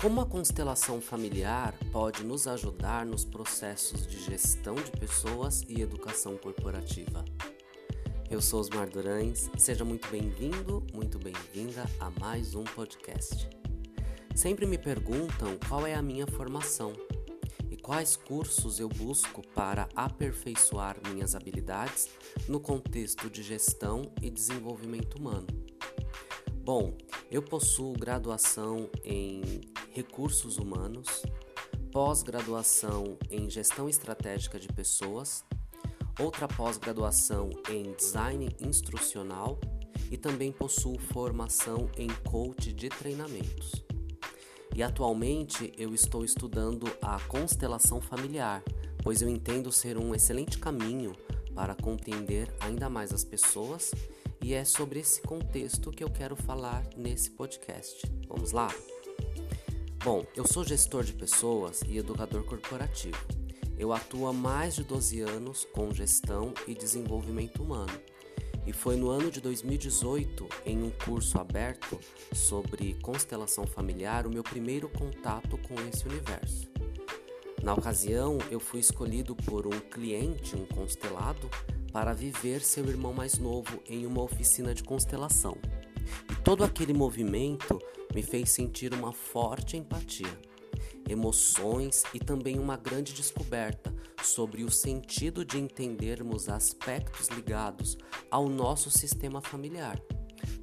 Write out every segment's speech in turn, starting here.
Como a constelação familiar pode nos ajudar nos processos de gestão de pessoas e educação corporativa? Eu sou Osmar Durães, seja muito bem-vindo, muito bem-vinda a mais um podcast. Sempre me perguntam qual é a minha formação e quais cursos eu busco para aperfeiçoar minhas habilidades no contexto de gestão e desenvolvimento humano. Bom, eu possuo graduação em recursos humanos, pós-graduação em gestão estratégica de pessoas outra pós-graduação em design instrucional e também possuo formação em coach de treinamentos. E atualmente eu estou estudando a constelação familiar, pois eu entendo ser um excelente caminho para compreender ainda mais as pessoas e é sobre esse contexto que eu quero falar nesse podcast. Vamos lá? Bom, eu sou gestor de pessoas e educador corporativo. Eu atuo há mais de 12 anos com gestão e desenvolvimento humano. E foi no ano de 2018, em um curso aberto sobre constelação familiar, o meu primeiro contato com esse universo. Na ocasião, eu fui escolhido por um cliente, um constelado, para viver seu irmão mais novo em uma oficina de constelação. E todo aquele movimento me fez sentir uma forte empatia emoções e também uma grande descoberta sobre o sentido de entendermos aspectos ligados ao nosso sistema familiar,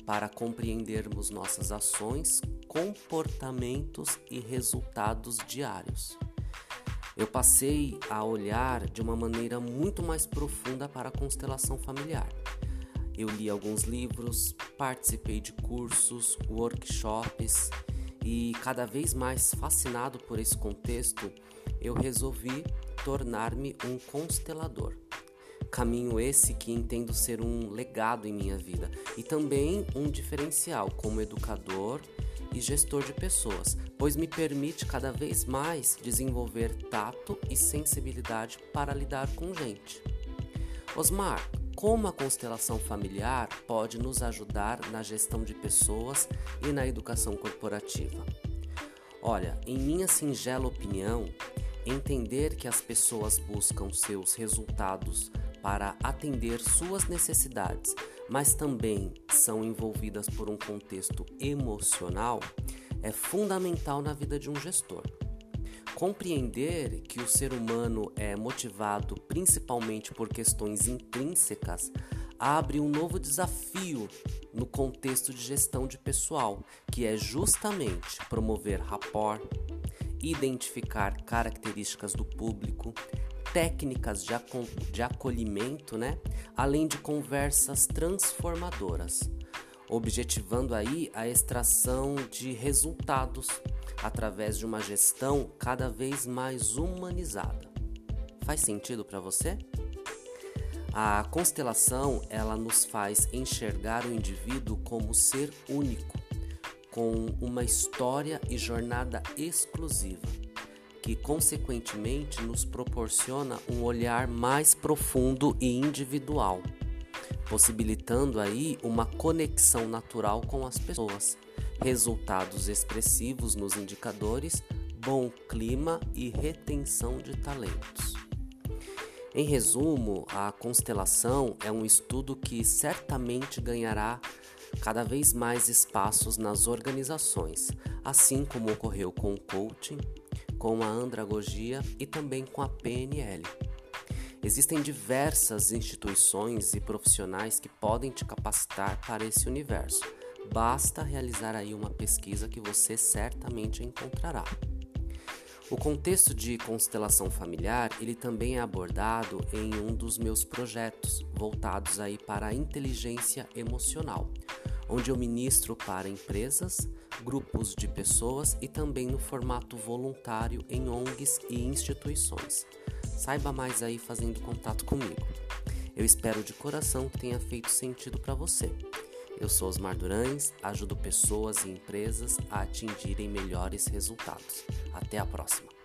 para compreendermos nossas ações, comportamentos e resultados diários. Eu passei a olhar de uma maneira muito mais profunda para a constelação familiar. Eu li alguns livros, participei de cursos, workshops e cada vez mais fascinado por esse contexto, eu resolvi tornar-me um constelador. Caminho esse que entendo ser um legado em minha vida e também um diferencial como educador e gestor de pessoas, pois me permite cada vez mais desenvolver tato e sensibilidade para lidar com gente. Osmar, como a constelação familiar pode nos ajudar na gestão de pessoas e na educação corporativa? Olha, em minha singela opinião, entender que as pessoas buscam seus resultados para atender suas necessidades, mas também são envolvidas por um contexto emocional, é fundamental na vida de um gestor. Compreender que o ser humano é motivado principalmente por questões intrínsecas abre um novo desafio no contexto de gestão de pessoal, que é justamente promover rapport, identificar características do público, técnicas de, acolhimento, né? além de conversas transformadoras, objetivando aí a extração de resultados através de uma gestão cada vez mais humanizada. Faz sentido para você? A constelação, ela nos faz enxergar o indivíduo como ser único, com uma história e jornada exclusiva, que consequentemente nos proporciona um olhar mais profundo e individual, possibilitando aí uma conexão natural com as pessoas resultados expressivos nos indicadores, bom clima e retenção de talentos. Em resumo, a constelação é um estudo que certamente ganhará cada vez mais espaços nas organizações, assim como ocorreu com o coaching, com a andragogia e também com a PNL. Existem diversas instituições e profissionais que podem te capacitar para esse universo Basta realizar aí uma pesquisa que você certamente encontrará. O contexto de constelação familiar, ele também é abordado em um dos meus projetos voltados aí para a inteligência emocional, onde eu ministro para empresas, grupos de pessoas e também no formato voluntário em ONGs e instituições. Saiba mais aí fazendo contato comigo. Eu espero de coração que tenha feito sentido para você. Eu sou Osmar Durães, ajudo pessoas e empresas a atingirem melhores resultados. Até a próxima!